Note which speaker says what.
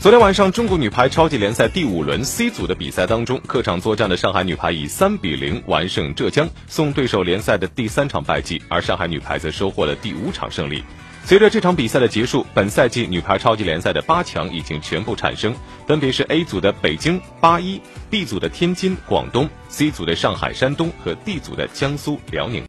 Speaker 1: 昨天晚上中国女排超级联赛第五轮 c 组的比赛当中客场作战的上海女排以三比零完胜浙江送对手联赛的第三场败绩而上海女排则收获了第五场胜利。随着这场比赛的结束本赛季女排超级联赛的八强已经全部产生。分别是 a 组的北京八一 b 组的天津广东 c 组的上海山东和 d 组的江苏辽宁。